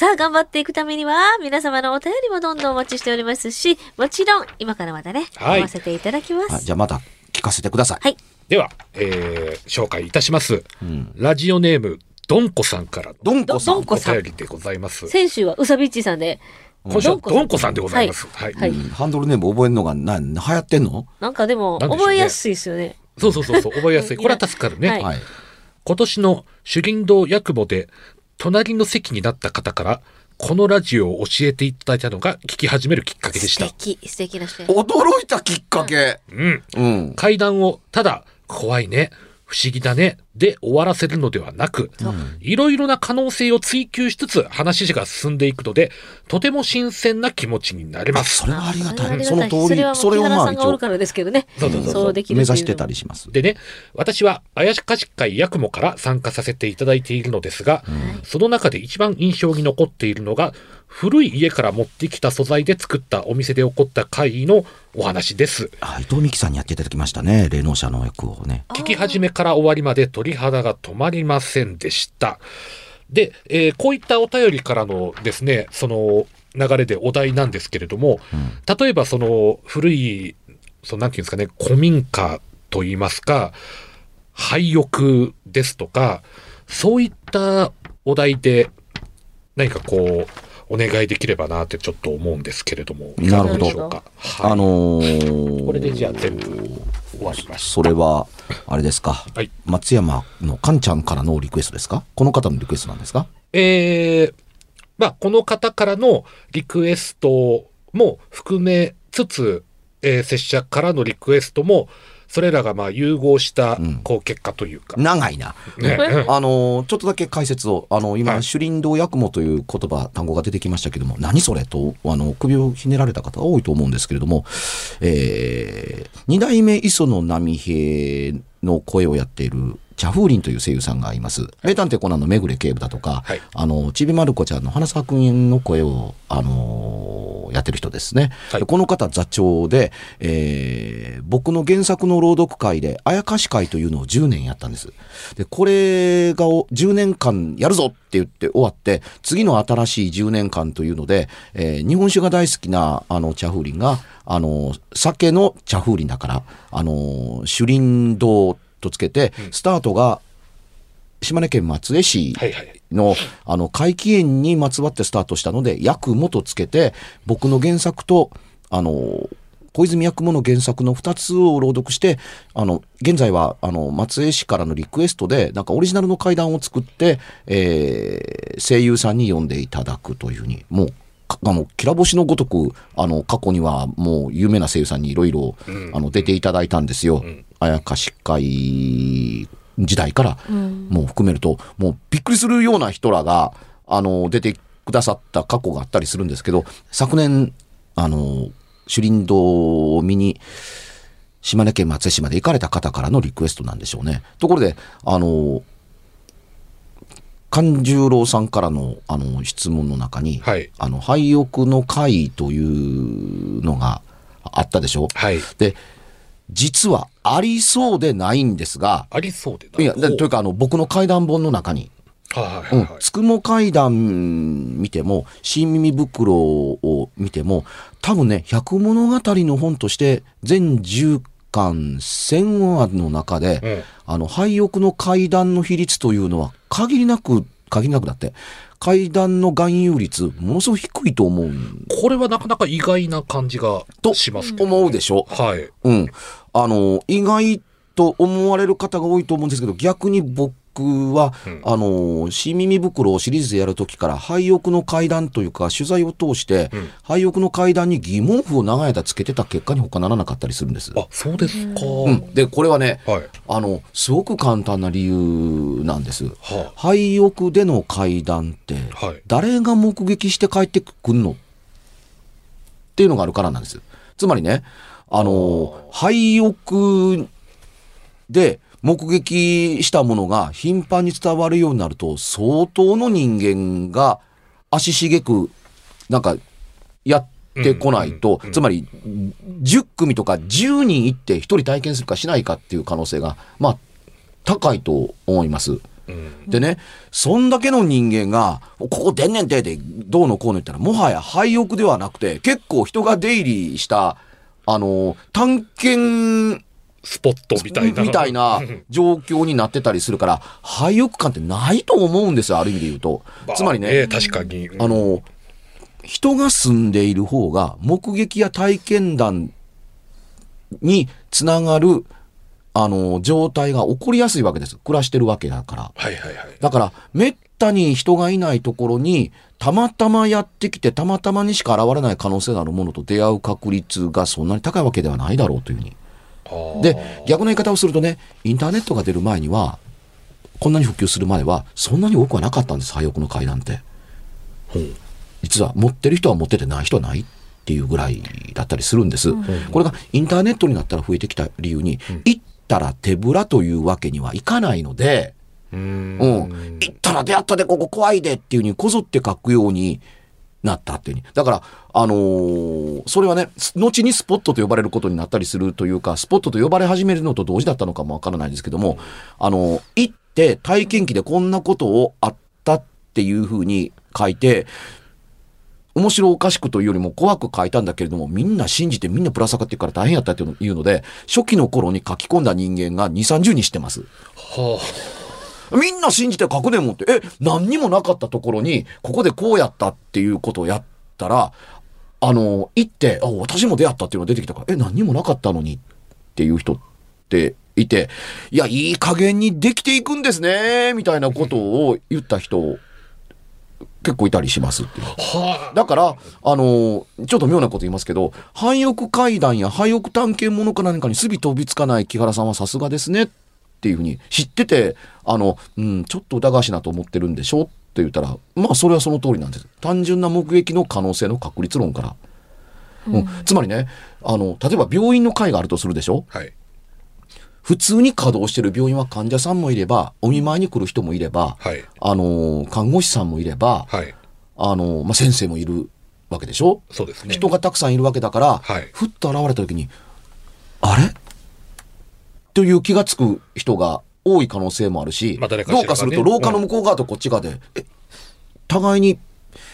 さあ、頑張っていくためには、皆様のお便りもどんどんお待ちしておりますし、もちろん、今からまたね、はい読ませていただきます。あじゃあまた聞かせてください、はい。では、えー、紹介いたします。ラジオネーム、どんこさんからのどんこさんお便りでございます。先週はうさびっちさんで、今週はどんこさんでございます。はい。はいうんハンドルネーム覚えるのがな流行ってんの？なんかでも、でね覚えやすいですよね。そうそうそうそう、覚えやすい。これは助かるね。はいはい今年の主林道ヤクボで、隣の席になった方から、このラジオを教えていただいたのが聞き始めるきっかけでした。素敵、素敵な人や驚いたきっかけ。うん。うん。階段をただ怖いね不思議だね。で終わらせるのではなく、いろいろな可能性を追求しつつ話が進んでいくのでとても新鮮な気持ちになれます。それはありがたい。それはありがたいその通りそそれをまあ一応がおるからですけどね。そうそうそうそう。できる目指してたりします。でね私は怪しかし会ヤクモから参加させていただいているのですが、その中で一番印象に残っているのが古い家から持ってきた素材で作ったお店で起こった会のお話です。あ伊藤美希さんにやっていただきましたね。霊能者の役をね。聞き始めから終わりまで鳥肌が止まりませんでした。で、えーこういったお便りからのですね、その流れでお題なんですけれども、例えばその古い、そのなんていうんですかね、古民家といいますか、廃屋ですとか、そういったお題で何かこう、お願いできればなってちょっと思うんですけれども、いかがでしょうか？はい。あのーこれでじゃあ全部終わりました。それはあれですか、はい。松山のカンちゃんからのリクエストですか？この方のリクエストなんですか？えー、まあ、この方からのリクエストも含めつつ、えー、拙者からのリクエストも、それらがまあ融合したん、こう、結果というか。長いな。ね。うん。あのーちょっとだけ解説を、あの今、はい。主林道八雲という言葉、単語が出てきましたけども、何それと、あの、首をひねられた方が多いと思うんですけれども、えー、二代目磯野波平の声をやっている、茶風林という声優さんがいます。名探偵コナンのめぐれ警部だとか、はいあの、ちびまる子ちゃんの花沢くんの声を、あのーやってる人ですね。はいでこの方座長で、えー僕の原作の朗読会で、あやかし会というのを10年やったんです。で、これがお10年間やるぞって言って終わって、次の新しい10年間というので、えー日本酒が大好きな、あの、茶風林が、あの、酒の茶風林だから、あの、主林堂とつけて、スタートが、島根県松江市。の、あの、怪奇園にまつわってスタートしたので、ヤクモとつけて、僕の原作と、あの、小泉八雲の原作の2つを朗読して、あの、現在は、あの、松江市からのリクエストで、なんかオリジナルの怪談を作って、えー声優さんに読んでいただくというふうに、もう、かあの、きら星のごとく、あの、過去にはもう有名な声優さんにいろいろ、あの、出ていただいたんですよ。あやかし会時代から、もう含めると、もうびっくりするような人らが、あの、出てくださった過去があったりするんですけど、昨年、あの、首林堂を見に、島根県松江市まで行かれた方からのリクエストなんでしょうね。ところで、あの、勘十郎さんからの、あの、質問の中に、はい。あの、廃屋の会というのがあったでしょはい。で、実はありそうでないんですが、ありそうでない。や、でというか、あの、僕の怪談本の中に、はいはいはいはい。つくも階段見ても、新耳袋を見ても、多分ね、百物語の本として、全10巻1000話の中で、うん。あの、廃屋の階段の比率というのは、限りなく、限りなくだって、階段の含有率、ものすごく低いと思うんこれはなかなか意外な感じがとしますけど、思うでしょ？はい。うん。あの、意外と思われる方が多いと思うんですけど、逆に僕は、うんあの、新耳袋をシリーズでやるときから、廃屋の階段というか、取材を通して、うん廃屋の階段に疑問符を長い間つけてた結果に他ならなかったりするんです。あ、そうですか。うん。で、これはね、はい。あの、すごく簡単な理由なんです。は廃屋での階段って、あ、はい。誰が目撃して帰ってくるのっていうのがあるからなんです。つまりね、あの、廃屋で目撃したものが頻繁に伝わるようになると、相当の人間が足しげく、なんか、やってこないと、つまり、10組とか10人行って1人体験するかしないかっていう可能性が、まあ、高いと思います。うん。でね、そんだけの人間が、ここ出んねんてで、どうのこうの言ったら、もはや廃屋ではなくて、結構人が出入りした、あの、探検スポットみたいな。みたいな状況になってたりするから、廃屋感ってないと思うんですよ、ある意味で言うと。つまりね、確かに。あの、人が住んでいる方が目撃や体験談につながる、あの、状態が起こりやすいわけです。暮らしてるわけだから。はいはいはい。だから、めったに人がいないところに、たまたまやってきて、たまたまにしか現れない可能性のあるものと出会う確率がそんなに高いわけではないだろうというふうに。で、逆の言い方をするとね、インターネットが出る前には、こんなに普及するまでは、そんなに多くはなかったんです、廃屋の階段って。実は持ってる人は持っててない人はないっていうぐらいだったりするんです。これがインターネットになったら増えてきた理由に、行ったら手ぶらというわけにはいかないので、うーん。うん。行ったら出会ったで、ここ怖いでっていうふうにこぞって書くようになったっていうに。だから、あのーそれはね、後にスポットと呼ばれることになったりするというか、スポットと呼ばれ始めるのと同時だったのかもわからないですけども、あのー行って体験記でこんなことをあったっていうふうに書いて、面白おかしくというよりも怖く書いたんだけれども、みんな信じてみんなぶら下がっていくから大変やったっていうので、初期の頃に書き込んだ人間が2、30人知ってます。はあみんな信じて書くねんもんって、え、何にもなかったところに、ここでこうやったっていうことをやったら、あの、行って、あ、私も出会ったっていうのが出てきたから、え、何にもなかったのにっていう人っていて、いや、いい加減にできていくんですね、みたいなことを言った人、結構いたりしますってだから、あのちょっと妙なこと言いますけど、廃屋階段や廃屋探検物か何かにすび飛びつかない木原さんはさすがですねっていうふうに知ってて、あの、うん、ちょっと疑わしいなと思ってるんでしょって言ったら、まあそれはその通りなんです。単純な目撃の可能性の確率論から。うん、つまりね、あの、例えば病院の会があるとするでしょ？あ。はい。普通に稼働してる病院は患者さんもいれば、お見舞いに来る人もいれば、はい。あの、看護師さんもいれば、はい。あの、まあ、先生もいるわけでしょ？そうですね。人がたくさんいるわけだから、はいふっと現れた時に、あれ？という気がつく人が多い可能性もあるし、まあねどうかすると廊下の向こう側とこっち側で、え、互いに、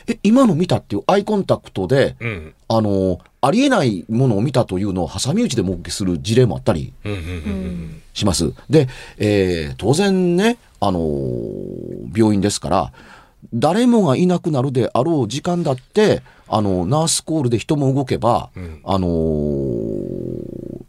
え、今の見たっていうアイコンタクトで、うん。あの、ありえないものを見たというのを挟み撃ちで目撃する事例もあったりうんうんうんします。で、えー当然ね、あのー病院ですから、誰もがいなくなるであろう時間だって、あの、ナースコールで人も動けば、うんあのー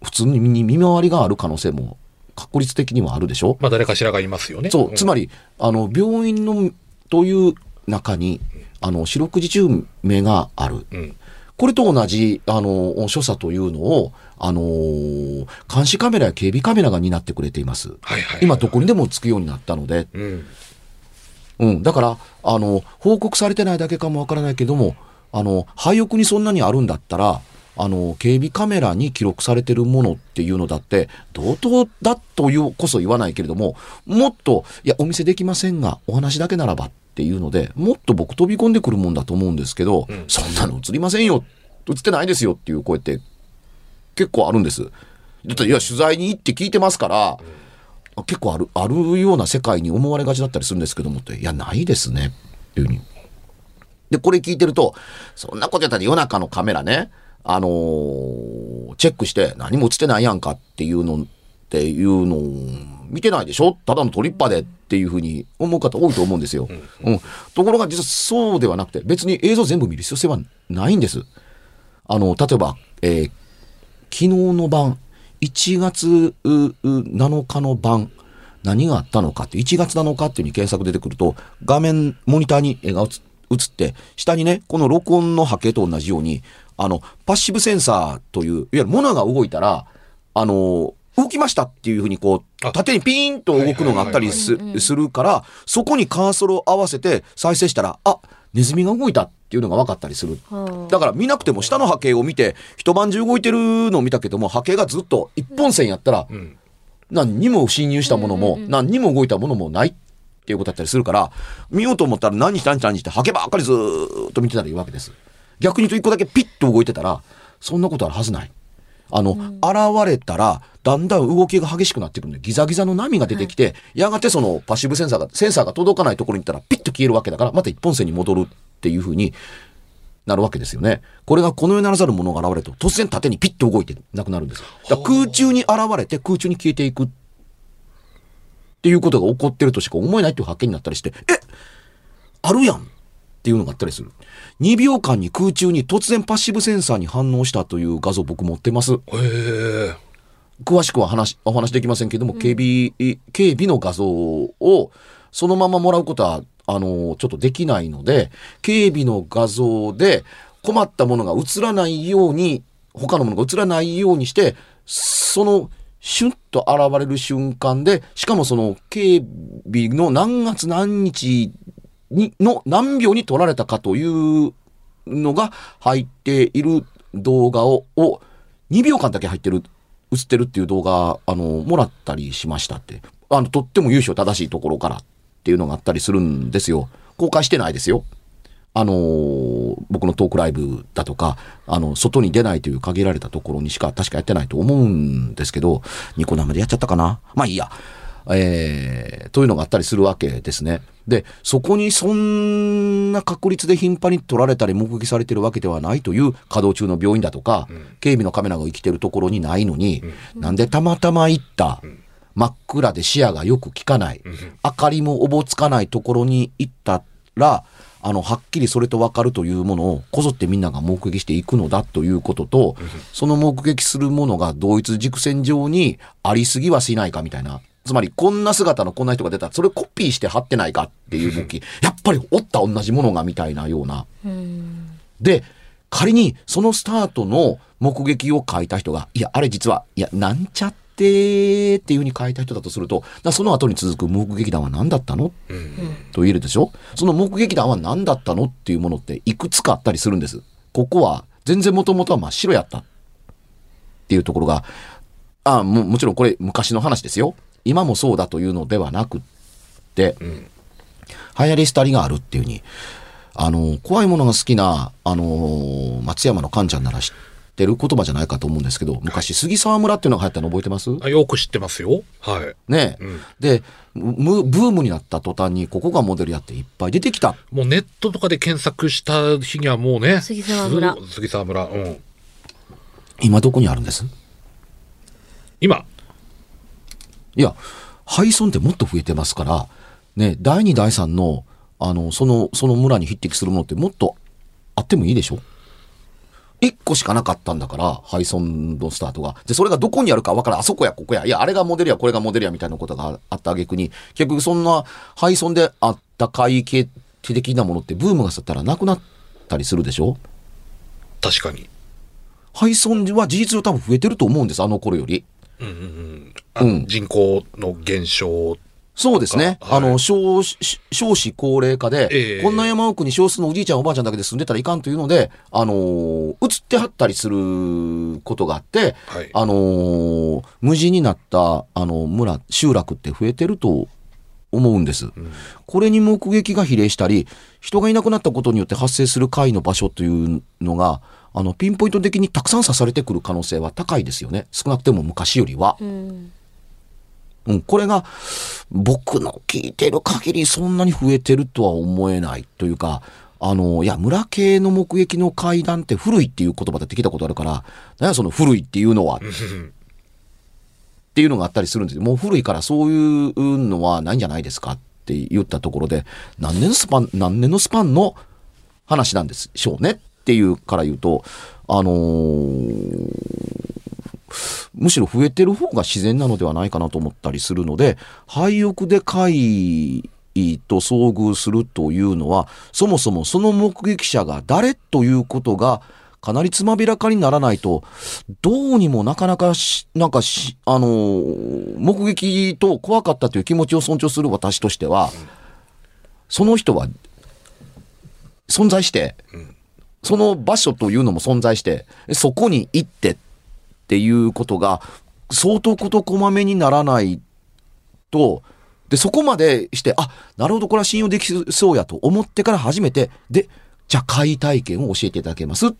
普通に見見回りがある可能性も確率的にはあるでしょ？まあ誰かしらがいますよね。そう、つまり、あの、病院の、という中に、あの、四六時中目がある。うん。これと同じ、あの、所作というのを、あのー監視カメラや警備カメラが担ってくれています。はいはい。今どこにでもつくようになったので、うん。うん、だから、あの、報告されてないだけかもわからないけども、あの、廃屋にそんなにあるんだったら、あの、警備カメラに記録されてるものっていうのだって、同等だというこそ言わないけれども、もっと、いや、お見せできませんが、お話だけならばっていうので、もっと僕飛び込んでくるもんだと思うんですけど、んそんなの映りませんよ、映ってないですよっていう声って結構あるんです。だって、いや、取材に行って聞いてますから、結構ある、あるような世界に思われがちだったりするんですけどもって、いや、ないですね。っていうふうに。で、これ聞いてると、そんなことやったら夜中のカメラね、あのーチェックして何も映ってないやんかっていうのっていうのを見てないでしょ？ただのトリッパーでっていうふうに思う方多いと思うんですよ。うん。ところが実はそうではなくて、別に映像全部見る必要性はないんです。あの、例えば、えー昨日の晩、1月うう7日の晩、何があったのかって、1月7日っていうに検索出てくると、画面、モニターに絵が映映って、下にね、この録音の波形と同じように、あの、パッシブセンサーという、いわゆる物が動いたら、あの、動きましたっていうふうにこう、あ縦にピーンと動くのがあったりすするから、そこにカーソルを合わせて再生したら、あ、ネズミが動いたっていうのが分かったりする。はあだから見なくても下の波形を見て、一晩中動いてるのを見たけども、波形がずっと一本線やったら、うん。何にも侵入したものも、何にも動いたものもないっていうことだったりするから、見ようと思ったら何日何日何日って波形ばっかりずーっと見てたらいいわけです。逆に言うと一個だけピッと動いてたら、そんなことあるはずない。あの、現れたら、だんだん動きが激しくなってくるんで、ギザギザの波が出てきて、やがてそのパッシブセンサーが、センサーが届かないところに行ったら、ピッと消えるわけだから、また一本線に戻るっていうふうになるわけですよね。これがこの世ならざるものが現れると、突然縦にピッと動いてなくなるんです。だ空中に現れて空中に消えていくっていうことが起こってるとしか思えないっていう発見になったりして、えあるやんっていうのがあったりする。2秒間に空中に突然パッシブセンサーに反応したという画像僕持ってます。へえ。詳しくは話、お話できませんけども、警備、警備の画像をそのままもらうことは、あの、ちょっとできないので、警備の画像で困ったものが映らないように、他のものが映らないようにして、その、シュッと現れる瞬間で、しかもその警備の何月何日に、の何秒に撮られたかというのが入っている動画を、を2秒間だけ入ってる、映ってるっていう動画、あの、もらったりしましたって。あの、とっても優勝正しいところからっていうのがあったりするんですよ。公開してないですよ。あの僕のトークライブだとか、あの、外に出ないという限られたところにしか確かやってないと思うんですけど、ニコ生でやっちゃったかな？まあいいや。えー、というのがあったりするわけですね。で、そこにそんな確率で頻繁に撮られたり目撃されてるわけではないという稼働中の病院だとか、警備のカメラが生きてるところにないのに、なんでたまたま行った、真っ暗で視野がよく効かない、明かりもおぼつかないところに行ったら、あの、はっきりそれと分かるというものをこぞってみんなが目撃していくのだということと、その目撃するものが同一軸線上にありすぎはしないかみたいな。つまり、こんな姿のこんな人が出たら、それをコピーして貼ってないかっていう動き。やっぱりおった同じものがみたいなような。うんで、仮にそのスタートの目撃を書いた人が、いや、あれ実は、いや、なんちゃってっていうふうに書いた人だとすると、その後に続く目撃談は何だったの？うん。と言えるでしょ？その目撃談は何だったのっていうものっていくつかあったりするんです。ここは全然もともとは真っ白やったっていうところが、あももちろんこれ昔の話ですよ。今もそうだというのではなくって、ん流行り廃りがあるっていうふうに、あの、怖いものが好きな、あの、松山のカンちゃんなら知ってる言葉じゃないかと思うんですけど、昔杉沢村っていうのが流行ったの覚えてます？あよく知ってますよ。はい。ねえ、うんで、むブームになった途端にここがモデルやっていっぱい出てきた。もうネットとかで検索した日にはもうね。杉沢村す杉沢村。うん。今どこにあるんです？今。いや、廃村ってもっと増えてますから、ね、第2、第3の、あの、その、その村に匹敵するものってもっとあってもいいでしょ？一個しかなかったんだから、廃村のスタートが。で、それがどこにあるかわからん。あそこや、ここや。いや、あれがモデルや、これがモデルや、みたいなことがあった挙句に、結局そんな廃村であった怪奇的なものってブームが去ったらなくなったりするでしょ？確かに。廃村は事実上多分増えてると思うんです、あの頃より。うんうんうん。人口の減少そうですね。はいあの、少子、少子高齢化で、ええこんな山奥に少数のおじいちゃんおばあちゃんだけで住んでたらいかんというので、あのー移ってはったりすることがあって、はいあのー無人になった、あの、村、集落って増えてると思うんです。これに目撃が比例したり、人がいなくなったことによって発生する怪の場所というのが、あの、ピンポイント的にたくさん刺されてくる可能性は高いですよね。少なくても昔よりは。うん。うん、これが僕の聞いてる限りそんなに増えてるとは思えないというか、あの、いや、村系の目撃の階段って古いっていう言葉で聞いたことあるから、何やその古いっていうのはっていうのがあったりするんですよ。もう古いからそういうのはないんじゃないですかって言ったところで、何年のスパン、何年のスパンの話なんでしょうねっていうから言うと、あのーむしろ増えてる方が自然なのではないかなと思ったりするので、廃屋で怪異と遭遇するというのは、そもそもその目撃者が誰ということが、かなりつまびらかにならないと、どうにもなかなかし、なんかし、あのー目撃と怖かったという気持ちを尊重する私としては、その人は、存在して、その場所というのも存在して、そこに行ってっていうことが、相当事こまめにならないと、で、そこまでして、あ、なるほど、これは信用できそうやと思ってから初めて、で、じゃあ、怪体験を教えていただけますっ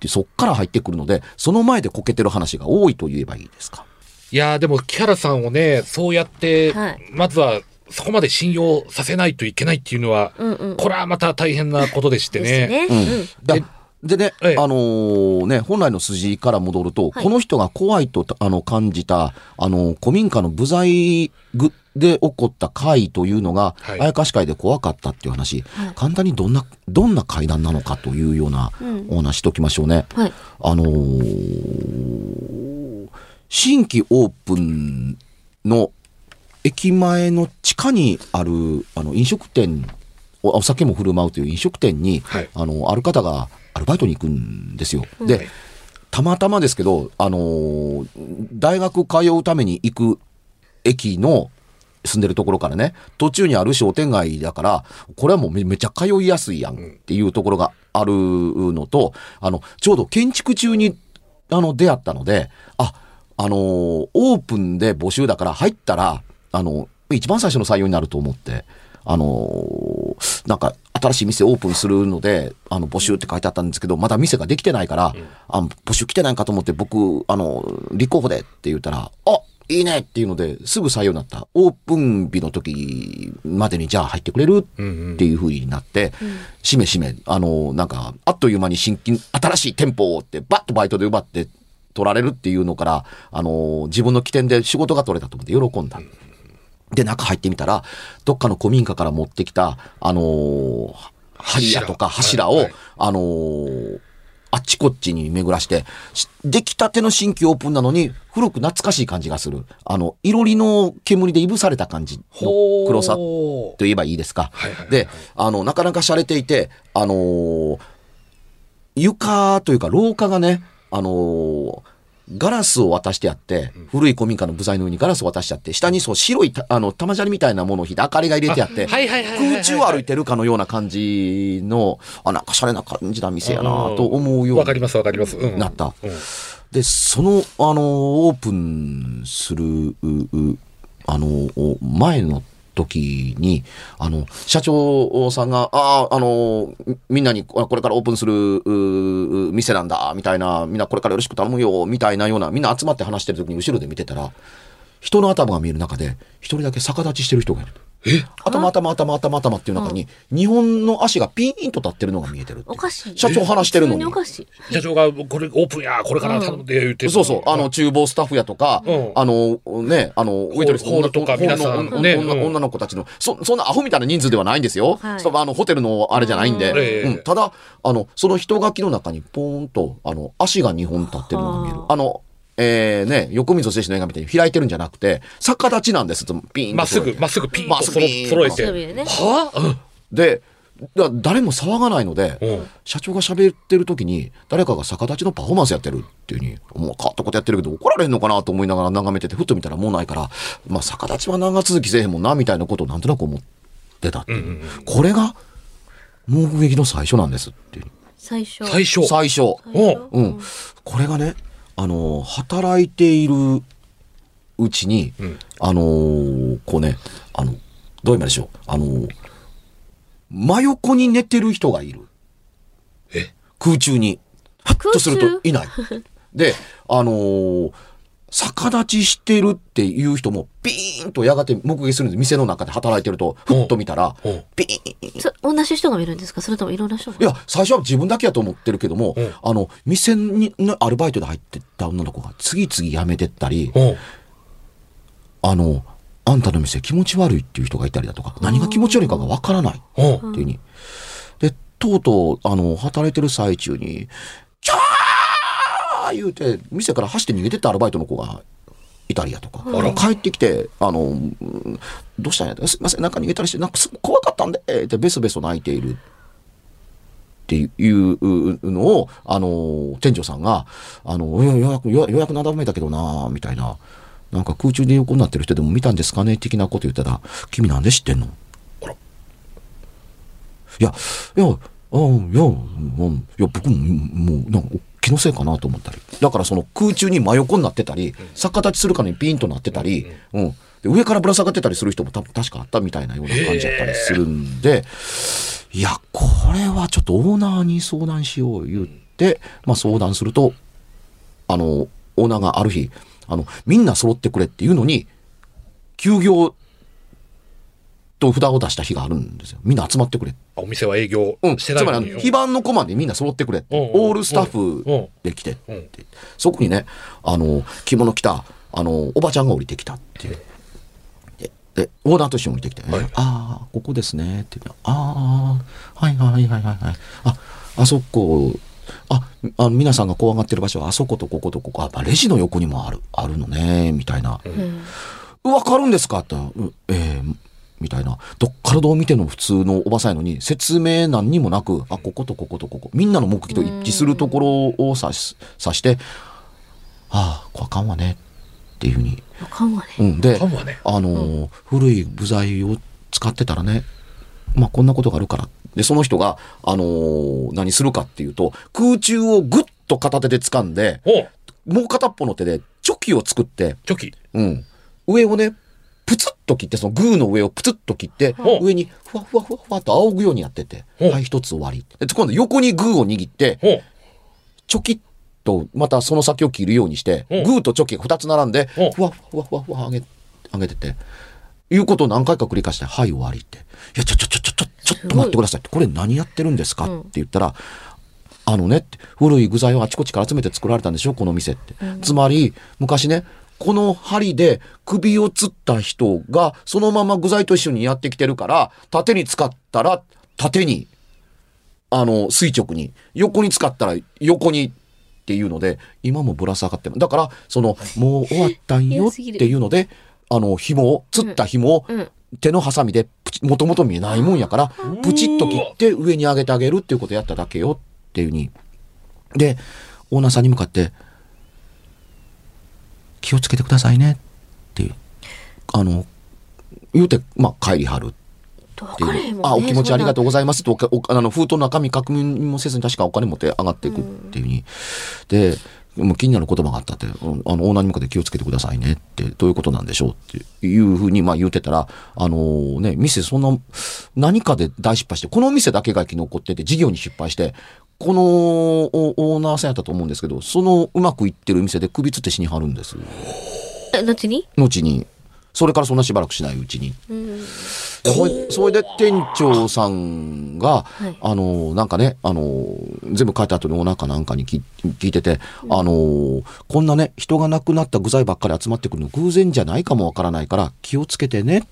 て、そっから入ってくるので、その前でこけてる話が多いと言えばいいですか？いやーでも木原さんをね、そうやって、はいまずはそこまで信用させないといけないっていうのは、うんうん。これはまた大変なことでしてね。でね、ええあのーね、本来の筋から戻ると、はいこの人が怖いとあの感じた、あの、古民家の部材ぐで起こった怪異というのが、はいあやかし会で怖かったっていう話、簡単にどんな、どんな階段なのかというようなうんお話しときましょうね。はい。あのー新規オープンの駅前の地下にあるあの飲食店おお酒も振る舞うという飲食店に、はい。あのある方がアルバイトに行くんですよ。で、はい。たまたまですけど、あのー大学通うために行く駅の住んでるところからね、途中にある商店街だから、これはもうめめちゃ通いやすいやんっていうところがあるのと、あの、ちょうど建築中に、あの、出会ったので、あ、あのーオープンで募集だから入ったら、あの、一番最初の採用になると思って、あのーなんか、新しい店オープンするので、あの、募集って書いてあったんですけど、まだ店ができてないから、あ募集来てないかと思って、僕、あの、立候補でって言ったら、あいいねっていうので、すぐ採用になった。オープン日の時までに、じゃあ入ってくれるうんうんっていう風になって、しめしめ、あの、なんか、あっという間に新規、新しい店舗をって、バッとバイトで奪って取られるっていうのから、あの、自分の起点で仕事が取れたと思って喜んだ。で、中入ってみたら、どっかの古民家から持ってきた、あのー、針やとか柱を、はいはいあのーあっちこっちに巡らして、し出来たての新規オープンなのに、古く懐かしい感じがする。あの、いろりの煙でいぶされた感じの黒さほと言えばいいですか。はいはいはいで、あの、なかなか洒落ていて、あのー床というか廊下がね、あのーガラスを渡してあって、古い古民家の部材の上にガラスを渡してあって、下にそう白いたあの玉砂利みたいなものを明かりが入れてあって、空中を歩いてるかのような感じの、あ、なんか洒落な感じな店やなと思うようにわかりますわかります。うん。なった。うん。で、その、あの、オープンする、あの、お前の時に、あの、社長さんが、ああ、あの、みんなにこれからオープンする店なんだ、みたいな、みんなこれからよろしく頼むよ、みたいなような、みんな集まって話してる時に後ろで見てたら、人の頭が見える中で、一人だけ逆立ちしてる人がいる。頭頭頭頭頭っていう中に、日本の足がピーンと立ってるのが見えてるっておかしい。社長話してるのに。普通おかしい。社長がこれオープンや、これから頼んで言って、そうそう、あの、厨房スタッフやとか、うん。あの、ね、あの、ウェイトレスホールとか皆さん女の子たちの、そ、そんなアホみたいな人数ではないんですよ。あの、ホテルのあれじゃないんで。ただ、あの、その人垣の中にポーンと、あの、足が2本立ってるのが見える。は。あ。あの、えー、ね、横溝選手の映画みたいに開いてるんじゃなくて、逆立ちなんです、ピーンとまっすぐ、まっすぐピーンとそろまっすぐピーンと揃えて。はあ、うんで、だ誰も騒がないので、うん社長が喋ってる時に、誰かが逆立ちのパフォーマンスやってるっていうふうに、もう変わったことやってるけど怒られんのかなと思いながら眺めてて、ふっと見たらもうないから、まあ逆立ちは長続きせえへんもんな、みたいなことをなんとなく思ってたっていう。うんうんうんこれが、目撃の最初なんですっていう。最初。最初。最初。おうん。これがね、あの、働いているうちに、うんあのーこうね、あの、どう言いましょう。あのー真横に寝てる人がいる。え？空中に。ふっとする空中といない。で、あのー逆立ちしてるっていう人も、ピーンとやがて目撃するんです。店の中で働いてると、ふっと見たら。う。ん、ピーン。そ同じ人が見るんですか？それともいろんな人が？いや、最初は自分だけやと思ってるけども、う。んあの、店にのアルバイトで入ってった女の子が次々辞めてったり、う。んあの、あんたの店気持ち悪いっていう人がいたりだとか、何が気持ち悪いかがわからないってうんいうふうに。で、とうとう、あの、働いてる最中に、ー言うて、店から走って逃げてったアルバイトの子がいたりやとか、あら。帰ってきて、あの、うんどうしたんやすいません、なんか逃げたりして、なんかすごい怖かったんで、ってベソベソ泣いている。っていうのを、あの、店長さんが、あの、よようやく、ようやくなだめたけどなみたいな、なんか空中で横になってる人でも見たんですかね？的なこと言ったら、君なんで知ってんの？いや、いや、うん、いや、うん、いや、僕も、もう、なんか、気のせいかなと思ったり。だからその空中に真横になってたり、逆立ちするかのにピンとなってたり、うん。で上からぶら下がってたりする人も多分確かあったみたいなような感じだったりするんで、いや、これはちょっとオーナーに相談しよう言って、まあ相談すると、あの、オーナーがある日、あの、みんな揃ってくれっていうのに、休業と札を出した日があるんですよ。みんな集まってくれ。あお店は営業うん。つしてないのに。まりあの、非番のコマでみんな揃ってくれオールスタッフうんで来てってうんそこにね、あの、着物着た、あの、おばちゃんが降りてきたっていう。で、でオーナーと一緒に降りてきて、はいああ、ここですねって言って、ああ、はいはいはいはいはい。あ、あそこ、あ、あの皆さんが怖がってる場所はあそことこことここ、あ、まあレジの横にもある、あるのね、みたいな。うん。わかるんですか？って言ったら、うんえーみたいな。どっからどう見ての普通のおばさんやのに、説明何にもなく、あ、こことこことここ。みんなの目撃と一致するところを指し、指して、ああ、これあかんわね。っていうふうに。あかんわね。うん。で、ね。あのー古い部材を使ってたらね、まあこんなことがあるから。で、その人が、あのー何するかっていうと、空中をぐっと片手で掴んで、おもう片っぽの手でチョキを作って、チョキ。うん。上をね、と切って、そのグーの上をプツッと切って上にふわふわふわふわと仰ぐようにやってて、はい、一つ終わり。で、今度横にグーを握って、おチョキッと、またその先を切るようにして、グーとチョキが二つ並んでふわふわふわふわ上げ、上げてて、いうことを何回か繰り返して、はい、終わりって。いや、ちょ、ちょ、ちょ、ちょ、ちょ、ちょっと待ってくださいって。これ何やってるんですか？うん。って言ったら、あのねって、古い具材をあちこちから集めて作られたんでしょ？この店って。つまり、昔ね、この針で首をつった人が、そのまま具材と一緒にやってきてるから、縦に使ったら、縦に、あの、垂直に、横に使ったら横にっていうので、今もぶら下がってる。だから、その、もう終わったんよっていうので、あの、紐を、つった紐を、うん。手のハサミでもともと見えないもんやから、プチッと切って上に上げてあげるっていうことやっただけよっていうふうに。で、オーナーさんに向かって、気をつけてくださいねっていう、あの、言うて、まあ、帰りはる分っていう。ね。あ、お気持ちありがとうう。ございますと、おあの、封筒の中身確認もせずに確かお金持って上がっていくっていうふうに。で、もう気になる言葉があったって、うんあの、オーナーに向かって気をつけてくださいねって、どういうことなんでしょうっていうふうに、まあ言うてたら、あのね、店そんな、何かで大失敗して、この店だけが生き残ってて、事業に失敗して、このおオーナーさんやったと思うんですけど、そのうまくいってる店で首つって死にはるんです。え、後に？後に。それからそんなしばらくしないうちに。うん。それで店長さんが、いあの、なんかね、あの、全部書いた後にお腹なんかに聞聞いてて、あの、こんなね、人が亡くなった具材ばっかり集まってくるの偶然じゃないかもわからないから気をつけてねっ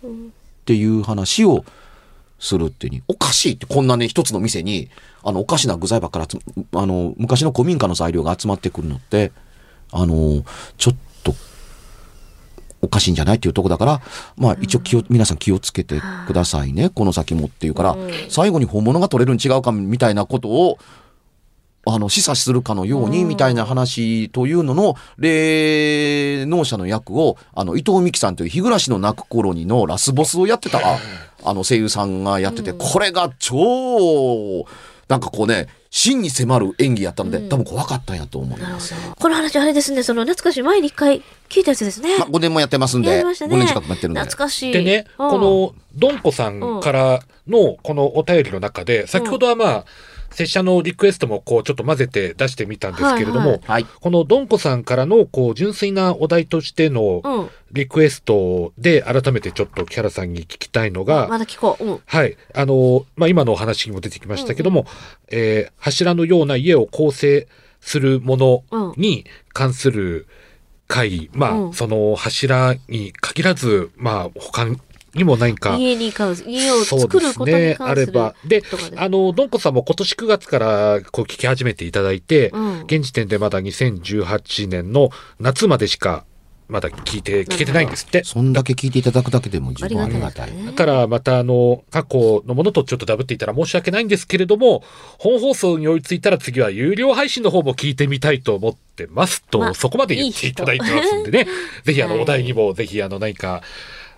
ていう話をするっていうに、おかしいって、こんなね、一つの店に、あの、おかしな具材ばっかりあの、昔の古民家の材料が集まってくるのって、あの、ちょっと、おかしいんじゃないっていうとこだから、まあ一応気を、皆さん気をつけてくださいね、この先もっていうから、最後に本物が取れるん違うかみたいなことを、あの、示唆するかのように、みたいな話というのの、霊能者の役を、あの、伊藤美希さんという日暮らしの泣く頃にのラスボスをやってた、あの、声優さんがやってて、これが超、なんかこうね、真に迫る演技やったので、多分怖かったんやと思います。この話あれですね、その懐かしい前に一回聞いたやつですね。まあ、5年もやってますんで、5やね。年近くもやってるんで。懐かしい。でね、うんこの、ドンコさんからのこのお便りの中で、先ほどはまあ、拙者のリクエストもこうちょっと混ぜて出してみたんですけれども、はいはいはい。このドンコさんからのこう純粋なお題としてのうん。リクエストで改めてちょっとキャラさんに聞きたいのが、まだ聞こう。うん。はい。あの、まあ、今のお話にも出てきましたけども、えー柱のような家を構成するものに関する会、まあ、うんその柱に限らず、まあ、他にも何か、家に買う、家をそう作ることにですね、関する。あれば。であの、ドンコさんも今年9月からこう聞き始めていただいて、うん現時点でまだ2018年の夏までしかまだ聞いて、聞けてないんですって。そんだけ聞いていただくだけでも十分ありがたい。だからまたあの、過去のものとちょっとダブっていたら申し訳ないんですけれども、本放送に追いついたら次は有料配信の方も聞いてみたいと思ってますと、まあそこまで言っていただいてますんでね。ぜひあの、はいお題にもぜひあの、何か、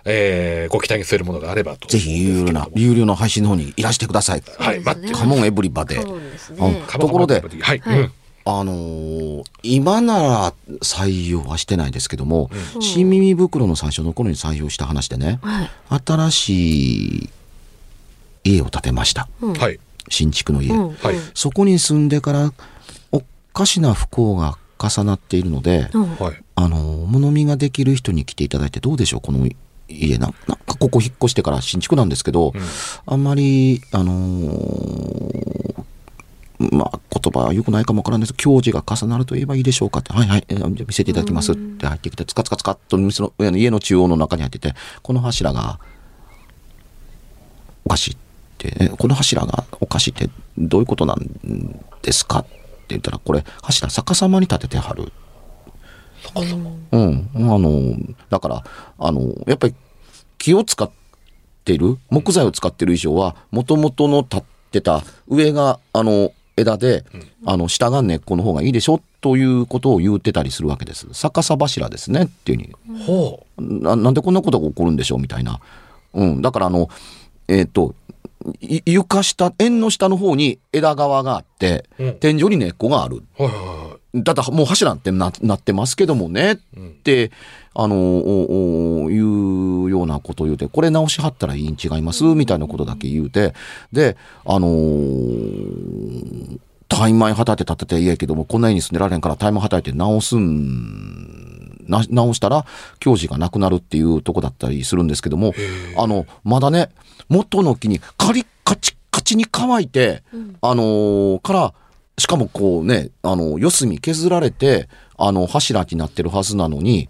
えー、ご期待に添えるものがあればと。ぜひ有料な、有料の配信の方にいらしてください。はい、待ってカモンエブリバデそうですうんね。ところではい、はいうん。あのー今なら採用はしてないですけども、新耳袋の最初の頃に採用した話でね、はい。新しい家を建てました。うんはい。新築の家。そこに住んでから、おかしな不幸が重なっているので。あの、物見ができる人に来ていただいてどうでしょうこの家な。なんかここ引っ越してから新築なんですけど、あんまり、あのーまあ、言葉は良くないかもわからないです。けど、教授が重なると言えばいいでしょうかって、はいはい、えーじゃあ見せていただきます。って入ってきて、つかつかつかっと店の家の中央の中に入ってて、この柱がおかしいって、えこの柱がおかしいってどういうことなんですかって言ったら、これ柱逆さまに立ててはる。うん。あの、だから、あの、やっぱり木を使っている、木材を使っている以上は、もともとの立ってた上が、あの、枝で、あの、下が根っこの方がいいでしょということを言ってたりするわけです。逆さ柱ですねっていうふうにほななんでこんなことが起こるんでしょうみたいな。うん。だからあの、えっ、と、い床下、縁の下の方に枝側があって、うん天井に根っこがある。う。はいはいはい。だってもう柱ってななってますけどもねって、あのおおいうようなことを言うて、これ直しはったらいいん違いますみたいなことだけ言うて、で、あのー、タイマイはたいて立てていいけども、こんな家に住んでられんからタイマイはたいて直すん、な直したら、教授がなくなるっていうとこだったりするんですけども、あの、まだね、元の木にカリッカチッカチに乾いて、あのーから、しかもこうね、あの、四隅削られて、あの、柱になってるはずなのに、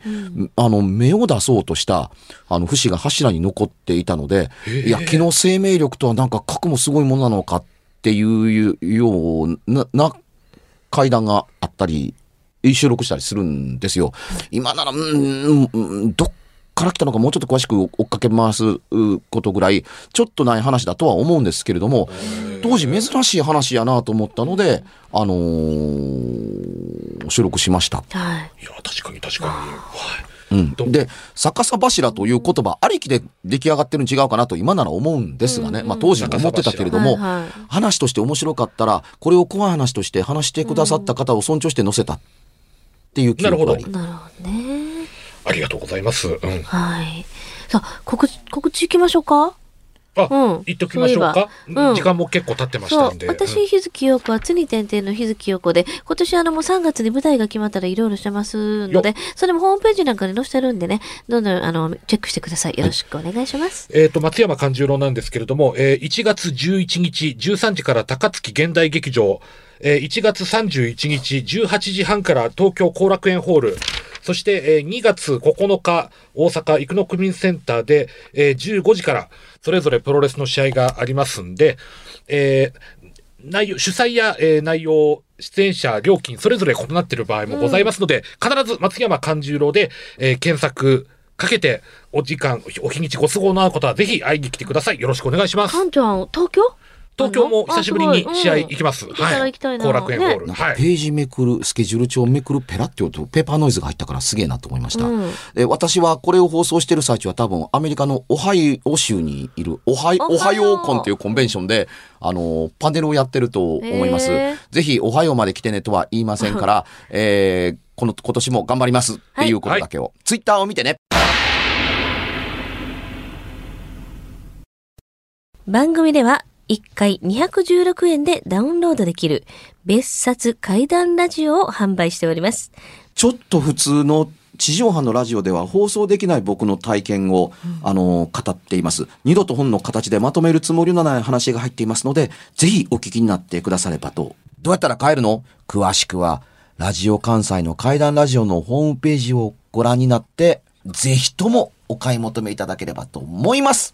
あの、芽を出そうとした、あの、節が柱に残っていたので、いや、木の生命力とはなんか核もすごいものなのかっていうような、な、階段があったり、収録したりするんですよ。今なら、うん、うんどっから来たのかもうちょっと詳しく追っかけ回すうことぐらい、ちょっとない話だとは思うんですけれども、当時珍しい話やなと思ったので、あのー収録しました。はい。いや、確かに確かに。はい。う？んで、逆さ柱という言葉ありきで出来上がってるん違うかなと今なら思うんですがね、まあ当時も思ってたけれども、はいはい話として面白かったら、これを怖い話として話してくださった方を尊重して載せたっていう記憶がありななるほどね。ありがとうございます。うん。はい。さあ、告知、告知行きましょうか？あ、うん言っときましょうか。そうん時間も結構経ってましたんで。。私、日月陽子は、つに点々の日月陽子で、今年あのもう3月に舞台が決まったらいろいろしてますので、それもホームページなんかに載せてるんでね、どんどんあの、チェックしてください。よろしくお願いします。えっ、と、松山勘十郎なんですけれども、えー1月11日13時から高槻現代劇場、えー1月31日18時半から東京後楽園ホール、そして、えー2月9日大阪生野区民センターで、えー15時からそれぞれプロレスの試合がありますんで、えー内容、主催や、えー内容、出演者、料金、それぞれ異なっている場合もございますので、必ず松山勘十郎で、えー検索かけて、お時間、お日にちご都合の合うことはぜひ会いに来てください。よろしくお願いします。かんちゃん、東京？東京も久しぶりに試合あ行きます。行けたら行きたいな後楽園ホール。ページめくる、スケジュール帳めくるペラって言うとペーパーノイズが入ったからすげえなと思いました。うんで私はこれを放送してる最中は多分アメリカのオハイオ州にいるオハイ、オハイオオハイオコンっていうコンベンションで、あの、パネルをやってると思います。ぜひオハイオまで来てねとは言いませんから、えー、この今年も頑張りますっていうことだけを。ツイッターを見てね。番組では1回216円でダウンロードできる別冊怪談ラジオを販売しております。ちょっと普通の地上波のラジオでは放送できない僕の体験を、あの、語っています。二度と本の形でまとめるつもりのない話が入っていますので、ぜひお聞きになってくださればと。どうやったら帰るの？詳しくは、ラジオ関西の怪談ラジオのホームページをご覧になって、ぜひともお買い求めいただければと思います。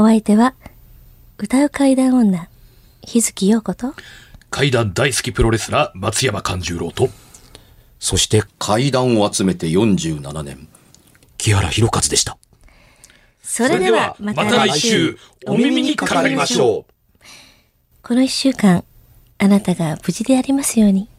お相手は、歌う怪談女、日月陽子と、怪談大好きプロレスラー、松山勘十郎と、そして階段を集めて47年、木原博一でした。それではまた来週、お耳にかかりましょう。この一週間、あなたが無事でありますように。